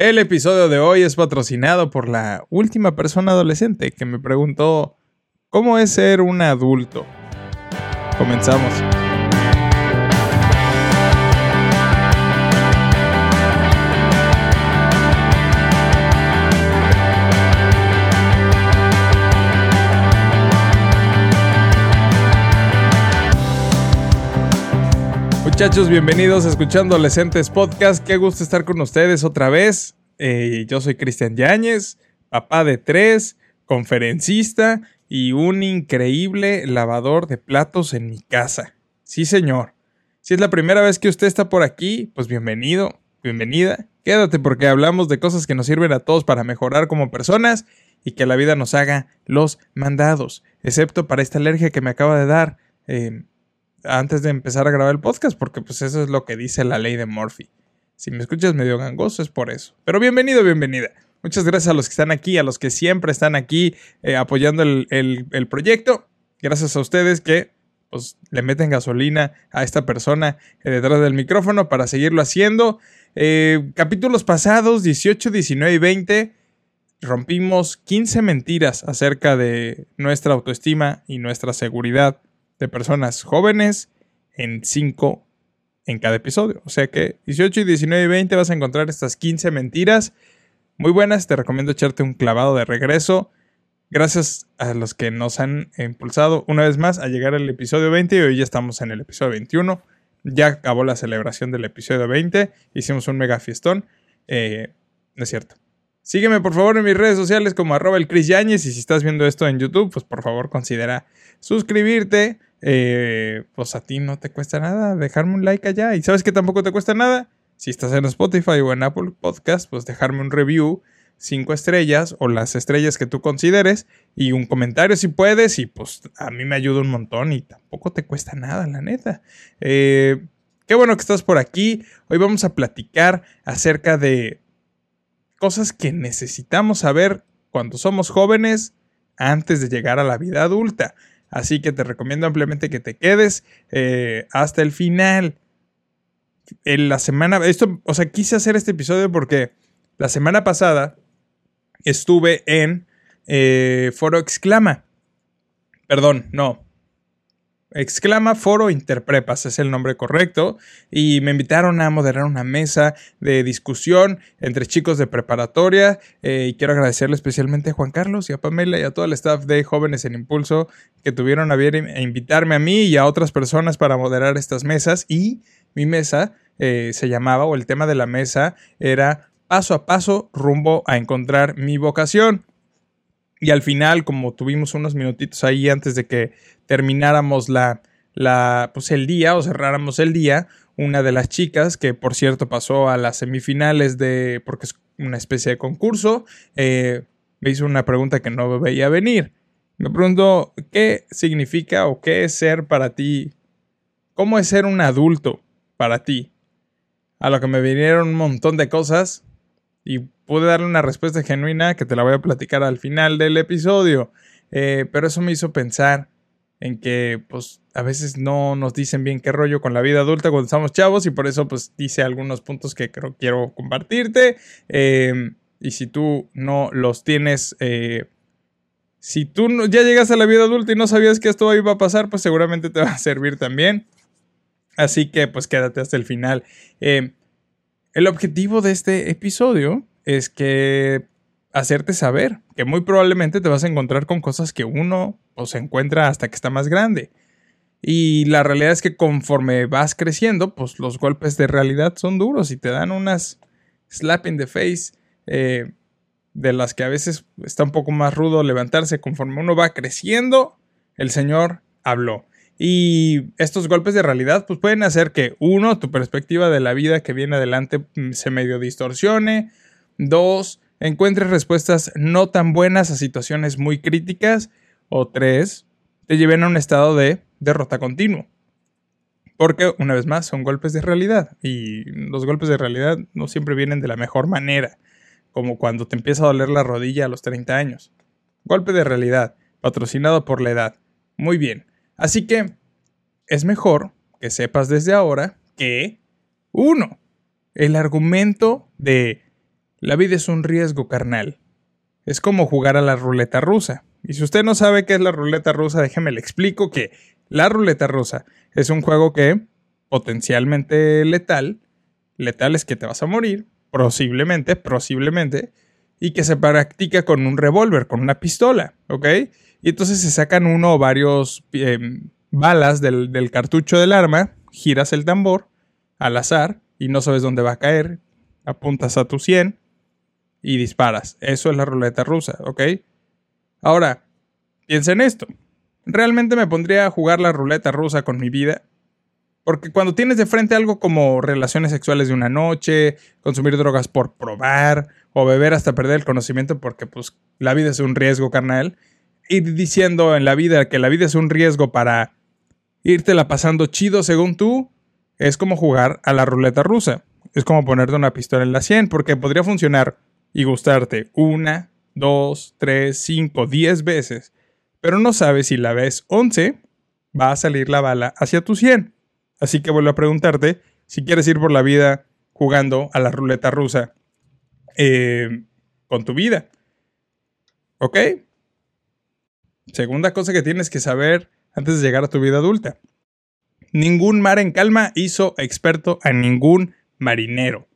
El episodio de hoy es patrocinado por la última persona adolescente que me preguntó cómo es ser un adulto. Comenzamos. Muchachos, bienvenidos a Escuchando Adolescentes Podcast. Qué gusto estar con ustedes otra vez. Eh, yo soy Cristian Yáñez, papá de tres, conferencista y un increíble lavador de platos en mi casa. Sí, señor. Si es la primera vez que usted está por aquí, pues bienvenido, bienvenida. Quédate porque hablamos de cosas que nos sirven a todos para mejorar como personas y que la vida nos haga los mandados, excepto para esta alergia que me acaba de dar. Eh, antes de empezar a grabar el podcast, porque pues eso es lo que dice la ley de Murphy. Si me escuchas medio gangoso es por eso. Pero bienvenido, bienvenida. Muchas gracias a los que están aquí, a los que siempre están aquí eh, apoyando el, proyecto. Gracias a ustedes que pues, le meten gasolina a esta persona eh, detrás del micrófono para seguirlo haciendo. Eh, capítulos pasados, 18, 19 y 20, rompimos 15 mentiras acerca de nuestra autoestima y nuestra seguridad de personas jóvenes en 5 en cada episodio. O sea que 18, 19 y 20 vas a encontrar estas 15 mentiras muy buenas. Te recomiendo echarte un clavado de regreso. Gracias a los que nos han impulsado una vez más a llegar al episodio 20 y hoy ya estamos en el episodio 21. Ya acabó la celebración del episodio 20. Hicimos un mega fiestón. Eh, no es cierto. Sígueme por favor en mis redes sociales como arroba el y si estás viendo esto en YouTube, pues por favor considera suscribirte, eh, pues a ti no te cuesta nada dejarme un like allá. Y sabes que tampoco te cuesta nada. Si estás en Spotify o en Apple Podcast, pues dejarme un review, cinco estrellas o las estrellas que tú consideres y un comentario si puedes. Y pues a mí me ayuda un montón y tampoco te cuesta nada, la neta. Eh, qué bueno que estás por aquí. Hoy vamos a platicar acerca de cosas que necesitamos saber cuando somos jóvenes antes de llegar a la vida adulta. Así que te recomiendo ampliamente que te quedes eh, hasta el final. En la semana, esto, o sea, quise hacer este episodio porque la semana pasada estuve en eh, Foro Exclama. Perdón, no, Exclama Foro Interprepas es el nombre correcto y me invitaron a moderar una mesa de discusión entre chicos de preparatoria eh, y quiero agradecerle especialmente a Juan Carlos y a Pamela y a todo el staff de Jóvenes en Impulso que tuvieron a bien invitarme a mí y a otras personas para moderar estas mesas y mi mesa eh, se llamaba o el tema de la mesa era paso a paso rumbo a encontrar mi vocación. Y al final, como tuvimos unos minutitos ahí antes de que termináramos la, la, pues el día o cerráramos el día, una de las chicas, que por cierto pasó a las semifinales de, porque es una especie de concurso, eh, me hizo una pregunta que no veía venir. Me preguntó, ¿qué significa o qué es ser para ti? ¿Cómo es ser un adulto para ti? A lo que me vinieron un montón de cosas y pude darle una respuesta genuina que te la voy a platicar al final del episodio. Eh, pero eso me hizo pensar en que pues a veces no nos dicen bien qué rollo con la vida adulta cuando estamos chavos y por eso pues dice algunos puntos que creo quiero compartirte. Eh, y si tú no los tienes eh, si tú ya llegas a la vida adulta y no sabías que esto iba a pasar pues seguramente te va a servir también. Así que pues quédate hasta el final el objetivo de este episodio es que hacerte saber que muy probablemente te vas a encontrar con cosas que uno o se encuentra hasta que está más grande. Y la realidad es que conforme vas creciendo, pues los golpes de realidad son duros y te dan unas slap in the face eh, de las que a veces está un poco más rudo levantarse. Conforme uno va creciendo, el Señor habló. Y estos golpes de realidad pues pueden hacer que uno, tu perspectiva de la vida que viene adelante mm, se medio distorsione. Dos, encuentres respuestas no tan buenas a situaciones muy críticas. O tres, te lleven a un estado de derrota continuo. Porque, una vez más, son golpes de realidad. Y los golpes de realidad no siempre vienen de la mejor manera. Como cuando te empieza a doler la rodilla a los 30 años. Golpe de realidad, patrocinado por la edad. Muy bien. Así que es mejor que sepas desde ahora que, uno, el argumento de La vida es un riesgo carnal. Es como jugar a la ruleta rusa. Y si usted no sabe qué es la ruleta rusa, déjeme le explico que la ruleta rusa es un juego que potencialmente letal, letal es que te vas a morir, posiblemente, posiblemente, y que se practica con un revólver, con una pistola, ¿ok? Y entonces se sacan uno o varios em, balas del, del cartucho del arma, giras el tambor al azar y no sabes dónde va a caer, apuntas a tu 100 y disparas. Eso es la ruleta rusa, ¿ok? Ahora, piensa en esto. ¿Realmente me pondría a jugar la ruleta rusa con mi vida? Porque cuando tienes de frente algo como relaciones sexuales de una noche, consumir drogas por probar, o beber hasta perder el conocimiento porque pues la vida es un riesgo carnal, ir diciendo en la vida que la vida es un riesgo para la pasando chido según tú, es como jugar a la ruleta rusa. Es como ponerte una pistola en la 100 porque podría funcionar y gustarte una, dos, tres, cinco, diez veces, pero no sabes si la vez 11 va a salir la bala hacia tu 100. Así que vuelvo a preguntarte si quieres ir por la vida jugando a la ruleta rusa eh, con tu vida. ¿Ok? Segunda cosa que tienes que saber antes de llegar a tu vida adulta. Ningún mar en calma hizo experto a ningún marinero.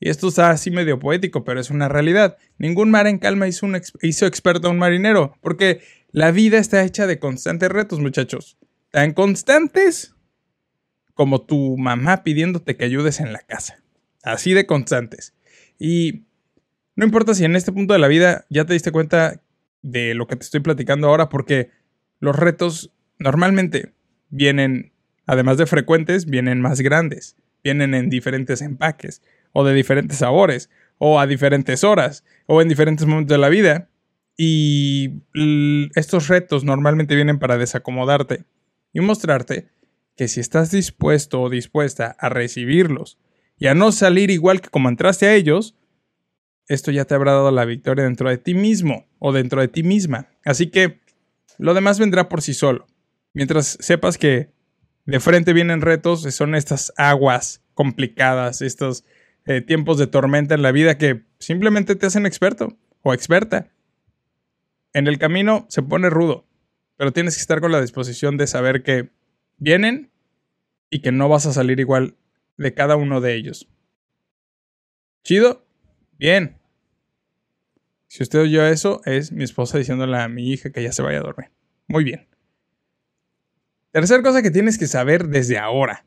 Y esto está así medio poético, pero es una realidad. Ningún mar en calma hizo, hizo experto a un marinero, porque la vida está hecha de constantes retos, muchachos. Tan constantes como tu mamá pidiéndote que ayudes en la casa. Así de constantes. Y no importa si en este punto de la vida ya te diste cuenta de lo que te estoy platicando ahora, porque los retos normalmente vienen, además de frecuentes, vienen más grandes, vienen en diferentes empaques o de diferentes sabores, o a diferentes horas, o en diferentes momentos de la vida. Y estos retos normalmente vienen para desacomodarte y mostrarte que si estás dispuesto o dispuesta a recibirlos y a no salir igual que como entraste a ellos, esto ya te habrá dado la victoria dentro de ti mismo o dentro de ti misma. Así que lo demás vendrá por sí solo. Mientras sepas que de frente vienen retos, son estas aguas complicadas, estos eh, tiempos de tormenta en la vida que simplemente te hacen experto o experta. En el camino se pone rudo, pero tienes que estar con la disposición de saber que vienen y que no vas a salir igual de cada uno de ellos. ¿Chido? Bien. Si usted oyó eso, es mi esposa diciéndole a mi hija que ya se vaya a dormir. Muy bien. Tercer cosa que tienes que saber desde ahora.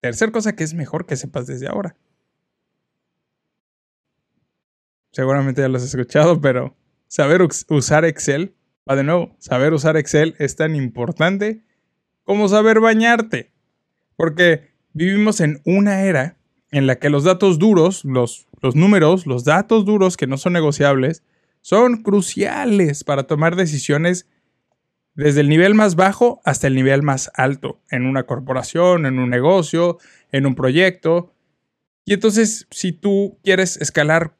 Tercer cosa que es mejor que sepas desde ahora. seguramente ya lo has escuchado, pero saber usar Excel, va de nuevo, saber usar Excel es tan importante como saber bañarte. Porque vivimos en una era en la que los datos duros, los, los números, los datos duros que no son negociables, son cruciales para tomar decisiones desde el nivel más bajo hasta el nivel más alto, en una corporación, en un negocio, en un proyecto. Y entonces, si tú quieres escalar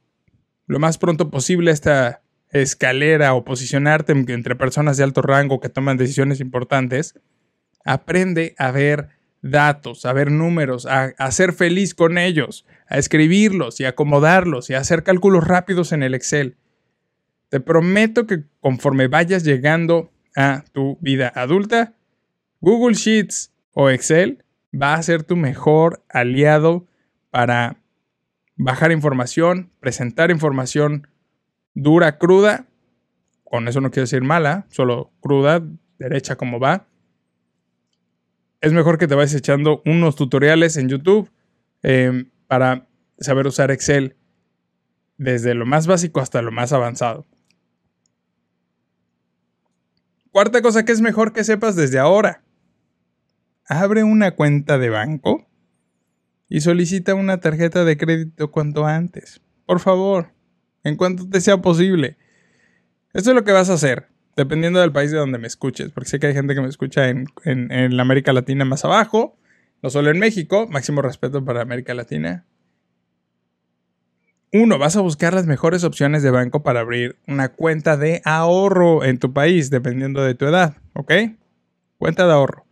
lo más pronto posible esta escalera o posicionarte entre personas de alto rango que toman decisiones importantes, aprende a ver datos, a ver números, a, ser feliz con ellos, a escribirlos y acomodarlos y a hacer cálculos rápidos en el Excel. Te prometo que conforme vayas llegando a tu vida adulta, Google Sheets o Excel va a ser tu mejor aliado para bajar información, presentar información dura, cruda. Con eso no quiero decir mala, solo cruda, derecha como va. Es mejor que te vayas echando unos tutoriales en YouTube em, para saber usar Excel desde lo más básico hasta lo más avanzado. Cuarta cosa que es mejor que sepas desde ahora. Abre una cuenta de banco y solicita una tarjeta de crédito cuanto antes. Por favor, en cuanto te sea posible. Esto es lo que vas a hacer, dependiendo del país de donde me escuches, porque sé que hay gente que me escucha en, en, la América Latina más abajo, no solo en México, máximo respeto para América Latina. Uno, vas a buscar las mejores opciones de banco para abrir una cuenta de ahorro en tu país, dependiendo de tu edad, ¿ok? Cuenta de ahorro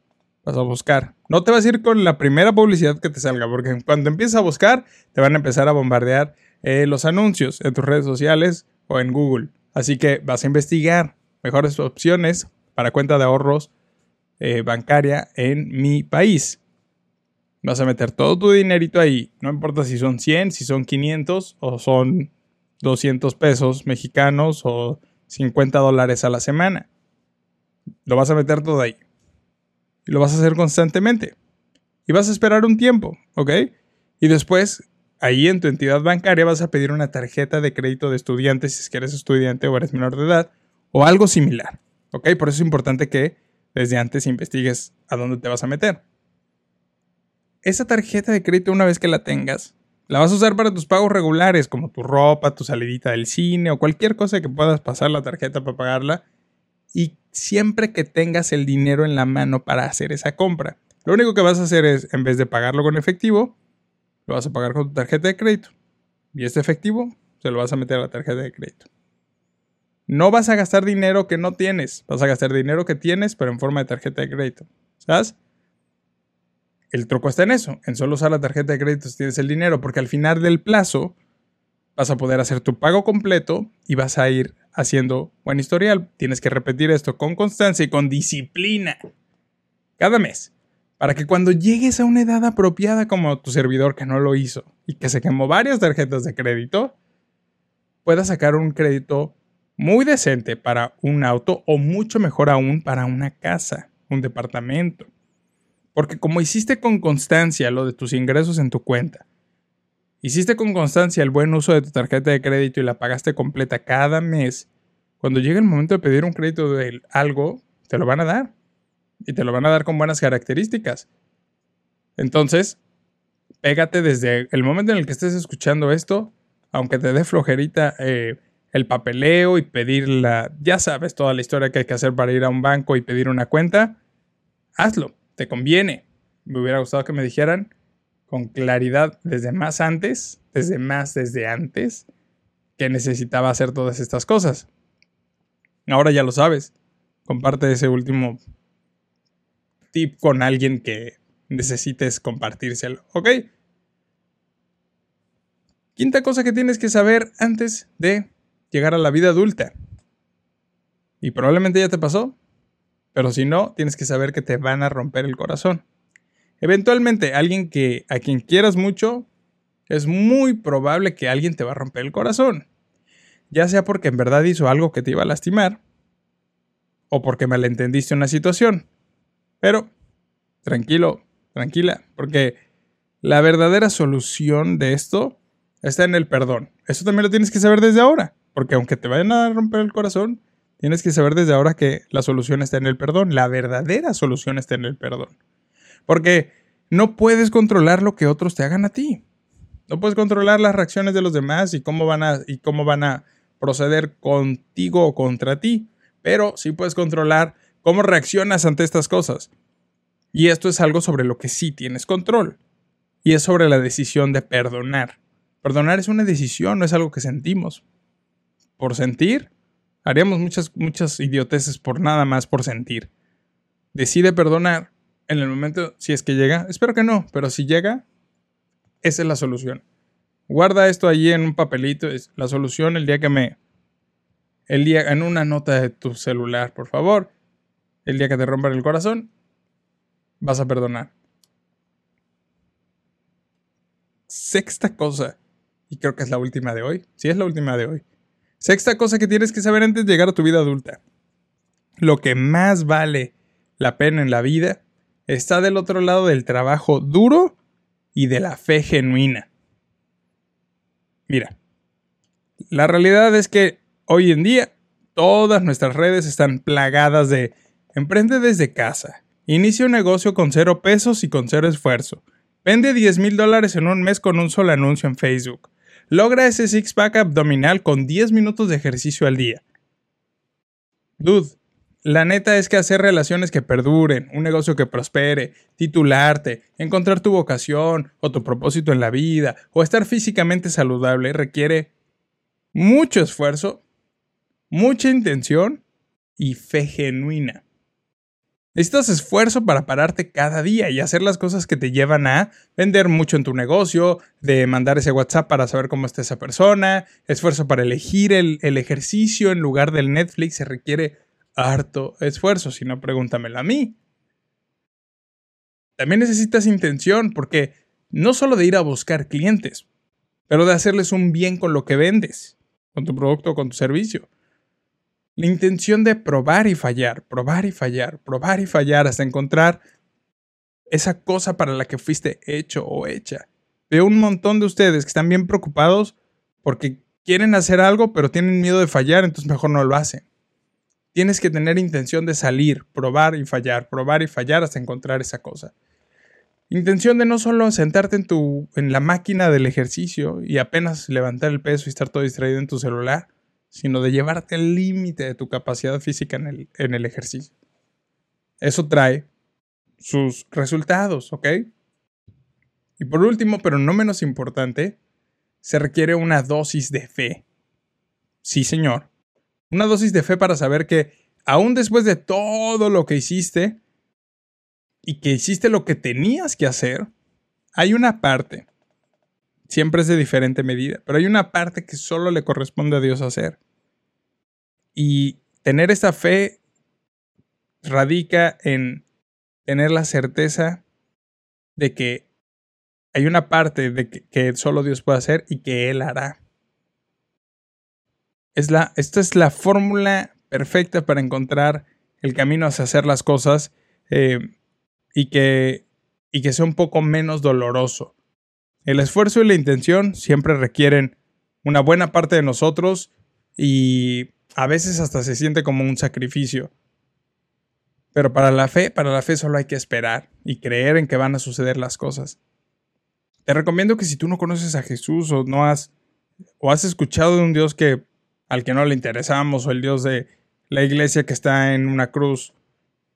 vas a buscar. No te vas a ir con la primera publicidad que te salga, porque cuando empieces a buscar, te van a empezar a bombardear eh, los anuncios en tus redes sociales o en Google. Así que vas a investigar mejores opciones para cuenta de ahorros eh, bancaria en mi país. Vas a meter todo tu dinerito ahí. No importa si son 100, si son 500 o son 200 pesos mexicanos o 50 dólares a la semana. Lo vas a meter todo ahí. Y lo vas a hacer constantemente. Y vas a esperar un tiempo, ¿ok? Y después, ahí en tu entidad bancaria vas a pedir una tarjeta de crédito de estudiante si es que eres estudiante o eres menor de edad o algo similar, ¿ok? Por eso es importante que desde antes investigues a dónde te vas a meter esa tarjeta de crédito una vez que la tengas, la vas a usar para tus pagos regulares, como tu ropa, tu salidita del cine o cualquier cosa que puedas pasar la tarjeta para pagarla. Y siempre que tengas el dinero en la mano para hacer esa compra. Lo único que vas a hacer es, en vez de pagarlo con efectivo, lo vas a pagar con tu tarjeta de crédito. Y este efectivo se lo vas a meter a la tarjeta de crédito. No vas a gastar dinero que no tienes, vas a gastar dinero que tienes, pero en forma de tarjeta de crédito. ¿Sabes? El truco está en eso, en solo usar la tarjeta de crédito si tienes el dinero, porque al final del plazo vas a poder hacer tu pago completo y vas a ir haciendo buen historial. Tienes que repetir esto con constancia y con disciplina cada mes, para que cuando llegues a una edad apropiada como tu servidor que no lo hizo y que se quemó varias tarjetas de crédito, puedas sacar un crédito muy decente para un auto o mucho mejor aún para una casa, un departamento. Porque como hiciste con constancia lo de tus ingresos en tu cuenta, hiciste con constancia el buen uso de tu tarjeta de crédito y la pagaste completa cada mes, cuando llegue el momento de pedir un crédito de algo, te lo van a dar. Y te lo van a dar con buenas características. Entonces, pégate desde el momento en el que estés escuchando esto, aunque te dé flojerita eh, el papeleo y pedir la, ya sabes toda la historia que hay que hacer para ir a un banco y pedir una cuenta, hazlo te conviene. Me hubiera gustado que me dijeran con claridad desde más antes, desde más desde antes, que necesitaba hacer todas estas cosas. Ahora ya lo sabes. Comparte ese último tip con alguien que necesites compartírselo. ¿Ok? Quinta cosa que tienes que saber antes de llegar a la vida adulta. Y probablemente ya te pasó. Pero si no, tienes que saber que te van a romper el corazón. Eventualmente, alguien que a quien quieras mucho, es muy probable que alguien te va a romper el corazón. Ya sea porque en verdad hizo algo que te iba a lastimar, o porque malentendiste una situación. Pero, tranquilo, tranquila, porque la verdadera solución de esto está en el perdón. Eso también lo tienes que saber desde ahora, porque aunque te vayan a romper el corazón, Tienes que saber desde ahora que la solución está en el perdón, la verdadera solución está en el perdón. Porque no puedes controlar lo que otros te hagan a ti. No puedes controlar las reacciones de los demás y cómo van a, y cómo van a proceder contigo o contra ti. Pero sí puedes controlar cómo reaccionas ante estas cosas. Y esto es algo sobre lo que sí tienes control. Y es sobre la decisión de perdonar. Perdonar es una decisión, no es algo que sentimos. Por sentir, Haríamos muchas, muchas idioteces por nada más por sentir. Decide perdonar en el momento, si es que llega. Espero que no, pero si llega, esa es la solución. Guarda esto allí en un papelito. Es la solución el día que me. El día. En una nota de tu celular, por favor. El día que te rompan el corazón, vas a perdonar. Sexta cosa. Y creo que es la última de hoy. Sí, es la última de hoy. Sexta cosa que tienes que saber antes de llegar a tu vida adulta. Lo que más vale la pena en la vida está del otro lado del trabajo duro y de la fe genuina. Mira, la realidad es que hoy en día todas nuestras redes están plagadas de emprende desde casa, inicia un negocio con cero pesos y con cero esfuerzo, vende 10 mil dólares en un mes con un solo anuncio en Facebook, Logra ese six-pack abdominal con 10 minutos de ejercicio al día. Dude, la neta es que hacer relaciones que perduren, un negocio que prospere, titularte, encontrar tu vocación o tu propósito en la vida o estar físicamente saludable requiere mucho esfuerzo, mucha intención y fe genuina. Necesitas esfuerzo para pararte cada día y hacer las cosas que te llevan a vender mucho en tu negocio, de mandar ese WhatsApp para saber cómo está esa persona, esfuerzo para elegir el, ejercicio en lugar del Netflix, se requiere harto esfuerzo, si no pregúntamelo a mí. También necesitas intención porque no solo de ir a buscar clientes, pero de hacerles un bien con lo que vendes, con tu producto o con tu servicio. La intención de probar y fallar, probar y fallar, probar y fallar hasta encontrar esa cosa para la que fuiste hecho o hecha. Veo un montón de ustedes que están bien preocupados porque quieren hacer algo pero tienen miedo de fallar, entonces mejor no lo hacen. Tienes que tener intención de salir, probar y fallar, probar y fallar hasta encontrar esa cosa. Intención de no solo sentarte en tu en la máquina del ejercicio y apenas levantar el peso y estar todo distraído en tu celular, sino de llevarte al límite de tu capacidad física en el, en el ejercicio. Eso trae sus resultados, ¿ok? Y por último, pero no menos importante, se requiere una dosis de fe. Sí, señor. Una dosis de fe para saber que aún después de todo lo que hiciste y que hiciste lo que tenías que hacer, hay una parte Siempre es de diferente medida, pero hay una parte que solo le corresponde a Dios hacer. Y tener esta fe radica en tener la certeza de que hay una parte de que, solo Dios puede hacer y que Él hará. Es la, esta es la fórmula perfecta para encontrar el camino hacia hacer las cosas eh, y, que, y que sea un poco menos doloroso. El esfuerzo y la intención siempre requieren una buena parte de nosotros y a veces hasta se siente como un sacrificio. Pero para la fe, para la fe solo hay que esperar y creer en que van a suceder las cosas. Te recomiendo que si tú no conoces a Jesús o no has o has escuchado de un Dios que al que no le interesamos o el Dios de la iglesia que está en una cruz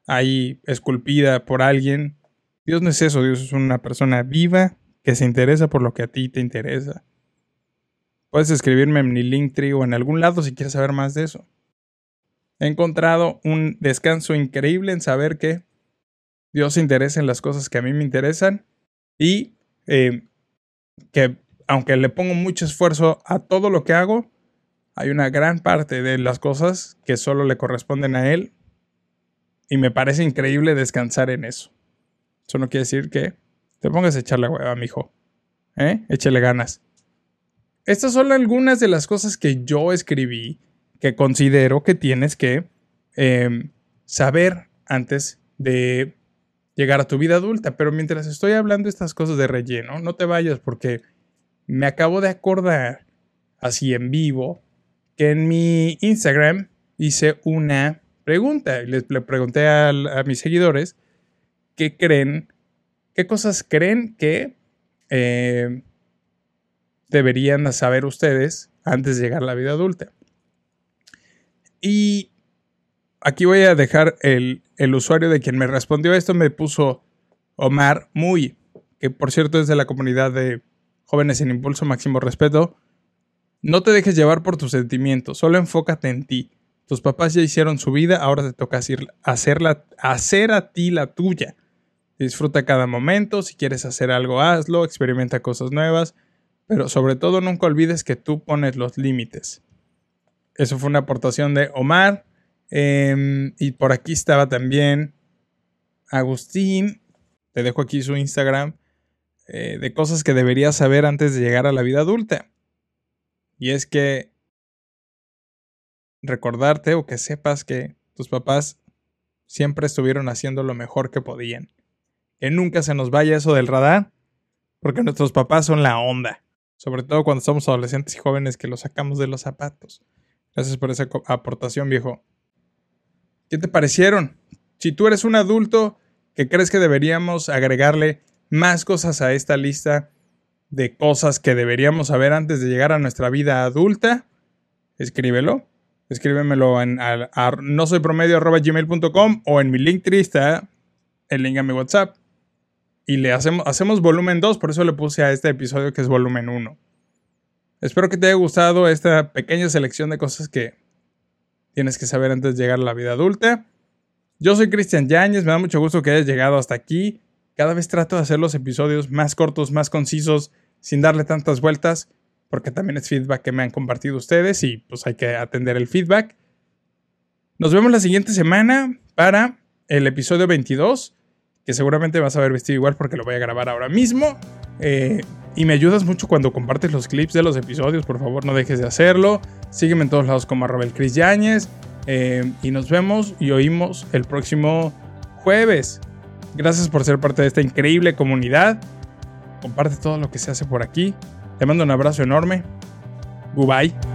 ahí esculpida por alguien, Dios no es eso, Dios es una persona viva que se interesa por lo que a ti te interesa. Puedes escribirme en mi Linktree o en algún lado si quieres saber más de eso. He encontrado un descanso increíble en saber que Dios se interesa en las cosas que a mí me interesan y eh, que aunque le pongo mucho esfuerzo a todo lo que hago, hay una gran parte de las cosas que solo le corresponden a Él y me parece increíble descansar en eso. Eso no quiere decir que te pongas a echarle hueva, mijo. ¿Eh? Ganas. Estas son algunas de las cosas que yo escribí que considero que tienes que em, saber antes de llegar a tu vida adulta. Pero mientras estoy hablando estas cosas de relleno, no te vayas porque me acabo de acordar, así en vivo, que en mi Instagram hice una pregunta. Les le pregunté a, a mis seguidores qué creen ¿Qué cosas creen que eh, deberían saber ustedes antes de llegar a la vida adulta? Y aquí voy a dejar el, el usuario de quien me respondió esto, me puso Omar Muy, que por cierto es de la comunidad de Jóvenes en Impulso Máximo Respeto. No te dejes llevar por tus sentimientos, solo enfócate en ti. Tus papás ya hicieron su vida, ahora te toca hacerla, hacer a ti la tuya. Disfruta cada momento, si quieres hacer algo, hazlo, experimenta cosas nuevas, pero sobre todo nunca olvides que tú pones los límites. Eso fue una aportación de Omar. Em, y por aquí estaba también Agustín. Te dejo aquí su Instagram. Eh, de cosas que deberías saber antes de llegar a la vida adulta. Y es que recordarte o que sepas que tus papás siempre estuvieron haciendo lo mejor que podían que nunca se nos vaya eso del radar, porque nuestros papás son la onda, sobre todo cuando somos adolescentes y jóvenes que los sacamos de los zapatos. Gracias por esa aportación, viejo. ¿Qué te parecieron? Si tú eres un adulto que crees que deberíamos agregarle más cosas a esta lista de cosas que deberíamos saber antes de llegar a nuestra vida adulta, escríbelo. Escríbemelo en no soy promedio o en mi link triste el link a mi WhatsApp y le hacemos, hacemos volumen 2, por eso le puse a este episodio que es volumen 1. Espero que te haya gustado esta pequeña selección de cosas que tienes que saber antes de llegar a la vida adulta. Yo soy Cristian Yáñez, me da mucho gusto que hayas llegado hasta aquí. Cada vez trato de hacer los episodios más cortos, más concisos, sin darle tantas vueltas, porque también es feedback que me han compartido ustedes y pues hay que atender el feedback. Nos vemos la siguiente semana para el episodio 22, que seguramente vas a ver vestido igual porque lo voy a grabar ahora mismo. Eh, y me ayudas mucho cuando compartes los clips de los episodios, por favor no dejes de hacerlo. Sígueme en todos lados como arroba el Chris Yáñez. Eh, y nos vemos y oímos el próximo jueves. Gracias por ser parte de esta increíble comunidad. Comparte todo lo que se hace por aquí. Te mando un abrazo enorme. Goodbye.